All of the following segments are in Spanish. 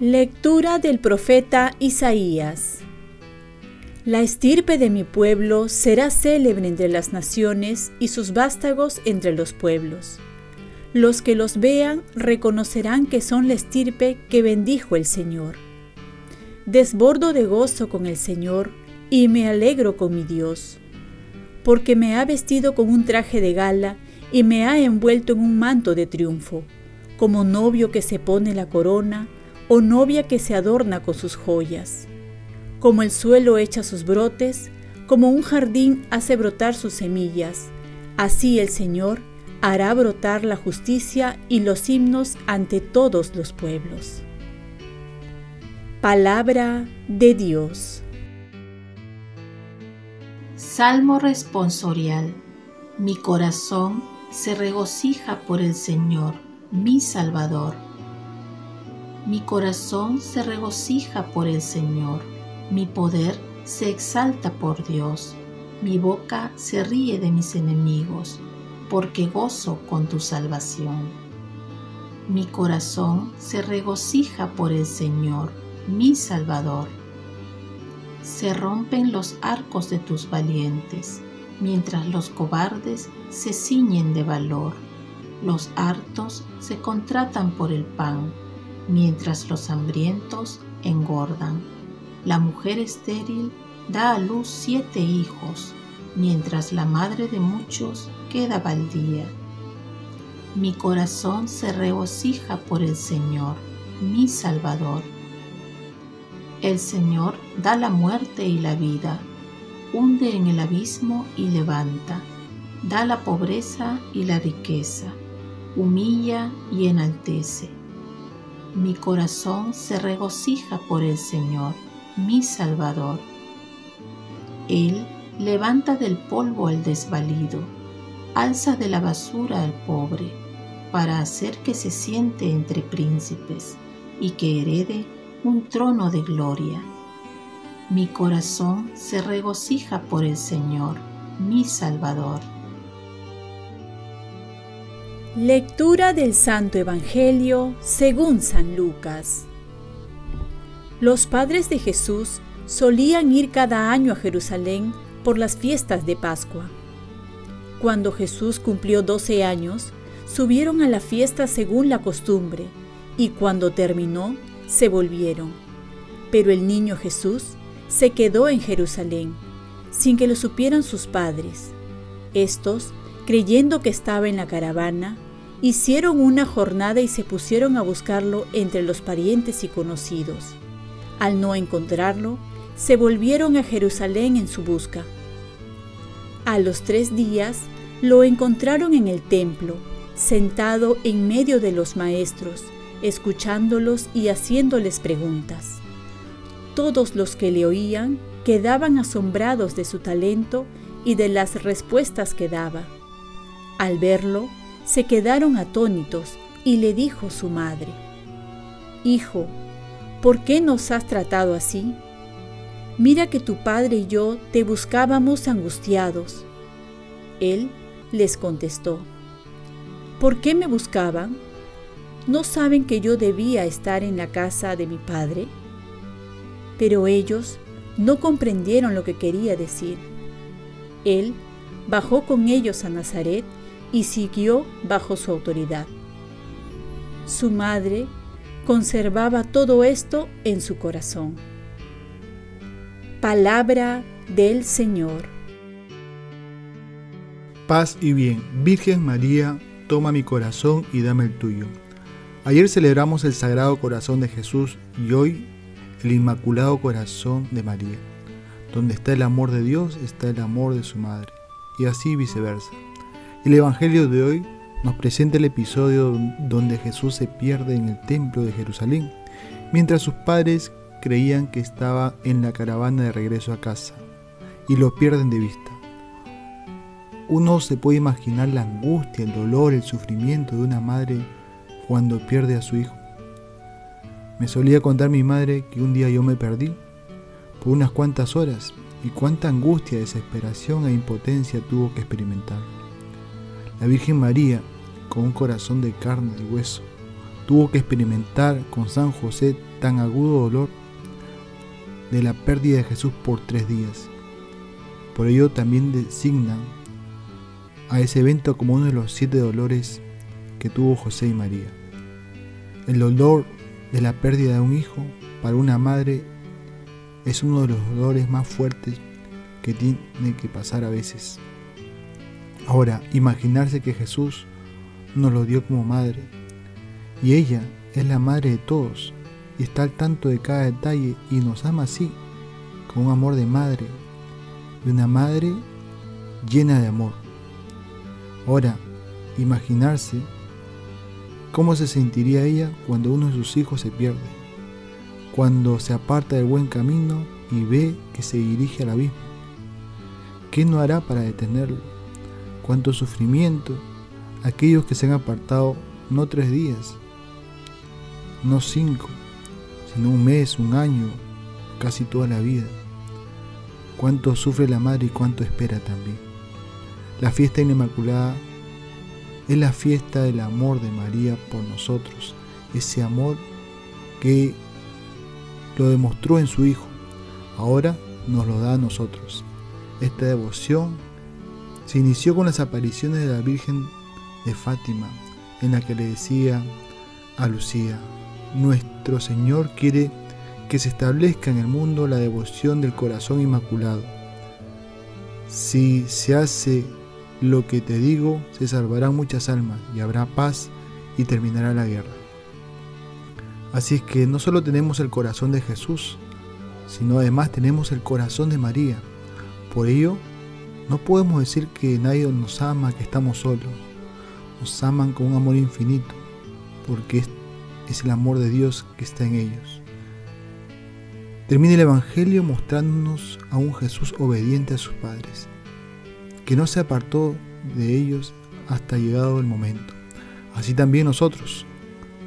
Lectura del profeta Isaías La estirpe de mi pueblo será célebre entre las naciones y sus vástagos entre los pueblos. Los que los vean reconocerán que son la estirpe que bendijo el Señor. Desbordo de gozo con el Señor y me alegro con mi Dios, porque me ha vestido con un traje de gala y me ha envuelto en un manto de triunfo, como novio que se pone la corona, o novia que se adorna con sus joyas. Como el suelo echa sus brotes, como un jardín hace brotar sus semillas, así el Señor hará brotar la justicia y los himnos ante todos los pueblos. Palabra de Dios. Salmo responsorial. Mi corazón se regocija por el Señor, mi Salvador mi corazón se regocija por el Señor, mi poder se exalta por Dios, mi boca se ríe de mis enemigos, porque gozo con tu salvación. Mi corazón se regocija por el Señor, mi Salvador. Se rompen los arcos de tus valientes, mientras los cobardes se ciñen de valor. Los hartos se contratan por el pan mientras los hambrientos engordan. La mujer estéril da a luz siete hijos, mientras la madre de muchos queda baldía. Mi corazón se regocija por el Señor, mi Salvador. El Señor da la muerte y la vida, hunde en el abismo y levanta, da la pobreza y la riqueza, humilla y enaltece mi corazón se regocija por el Señor, mi Salvador. Él levanta del polvo al desvalido, alza de la basura al pobre, para hacer que se siente entre príncipes y que herede un trono de gloria. Mi corazón se regocija por el Señor, mi Salvador. Lectura del Santo Evangelio según San Lucas. Los padres de Jesús solían ir cada año a Jerusalén por las fiestas de Pascua. Cuando Jesús cumplió doce años, subieron a la fiesta según la costumbre, y cuando terminó, se volvieron. Pero el niño Jesús se quedó en Jerusalén, sin que lo supieran sus padres. Estos creyendo que estaba en la caravana, hicieron una jornada y se pusieron a buscarlo entre los parientes y conocidos. Al no encontrarlo, se volvieron a Jerusalén en su busca. A los tres días lo encontraron en el templo, sentado en medio de los maestros, escuchándolos y haciéndoles preguntas. Todos los que le oían quedaban asombrados de su talento y de las respuestas que daba. Al verlo, se quedaron atónitos y le dijo su madre, Hijo, ¿por qué nos has tratado así? Mira que tu padre y yo te buscábamos angustiados. Él les contestó, ¿por qué me buscaban? ¿No saben que yo debía estar en la casa de mi padre? Pero ellos no comprendieron lo que quería decir. Él bajó con ellos a Nazaret y siguió bajo su autoridad. Su madre conservaba todo esto en su corazón. Palabra del Señor. Paz y bien, Virgen María, toma mi corazón y dame el tuyo. Ayer celebramos el Sagrado Corazón de Jesús y hoy el Inmaculado Corazón de María. Donde está el amor de Dios está el amor de su Madre, y así viceversa. El Evangelio de hoy nos presenta el episodio donde Jesús se pierde en el templo de Jerusalén, mientras sus padres creían que estaba en la caravana de regreso a casa y lo pierden de vista. Uno se puede imaginar la angustia, el dolor, el sufrimiento de una madre cuando pierde a su hijo. Me solía contar mi madre que un día yo me perdí por unas cuantas horas y cuánta angustia, desesperación e impotencia tuvo que experimentar. La Virgen María, con un corazón de carne y hueso, tuvo que experimentar con San José tan agudo dolor de la pérdida de Jesús por tres días. Por ello también designan a ese evento como uno de los siete dolores que tuvo José y María. El dolor de la pérdida de un hijo para una madre es uno de los dolores más fuertes que tiene que pasar a veces. Ahora, imaginarse que Jesús nos lo dio como madre y ella es la madre de todos y está al tanto de cada detalle y nos ama así, con un amor de madre, de una madre llena de amor. Ahora, imaginarse cómo se sentiría ella cuando uno de sus hijos se pierde, cuando se aparta del buen camino y ve que se dirige al abismo. ¿Qué no hará para detenerlo? ¿Cuánto sufrimiento? Aquellos que se han apartado no tres días, no cinco, sino un mes, un año, casi toda la vida. Cuánto sufre la madre y cuánto espera también. La fiesta inmaculada es la fiesta del amor de María por nosotros, ese amor que lo demostró en su Hijo, ahora nos lo da a nosotros. Esta devoción se inició con las apariciones de la Virgen de Fátima, en la que le decía a Lucía, nuestro Señor quiere que se establezca en el mundo la devoción del corazón inmaculado. Si se hace lo que te digo, se salvarán muchas almas y habrá paz y terminará la guerra. Así es que no solo tenemos el corazón de Jesús, sino además tenemos el corazón de María. Por ello, no podemos decir que nadie nos ama, que estamos solos. Nos aman con un amor infinito, porque es, el amor de Dios que está en ellos. Termina el Evangelio mostrándonos a un Jesús obediente a sus padres que no se apartó de ellos hasta llegado el momento. Así también nosotros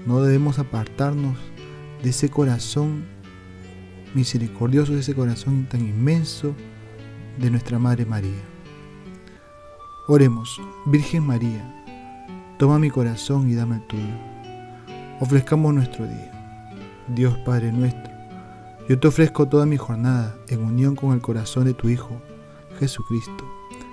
no debemos apartarnos de ese corazón misericordioso, de ese corazón tan inmenso de nuestra Madre María. Oremos, Virgen María, toma mi corazón y dame el tuyo. Ofrezcamos nuestro día. Dios Padre nuestro, yo te ofrezco toda mi jornada en unión con el corazón de tu Hijo, Jesucristo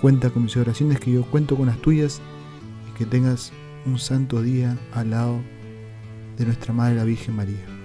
Cuenta con mis oraciones, que yo cuento con las tuyas y que tengas un santo día al lado de nuestra Madre la Virgen María.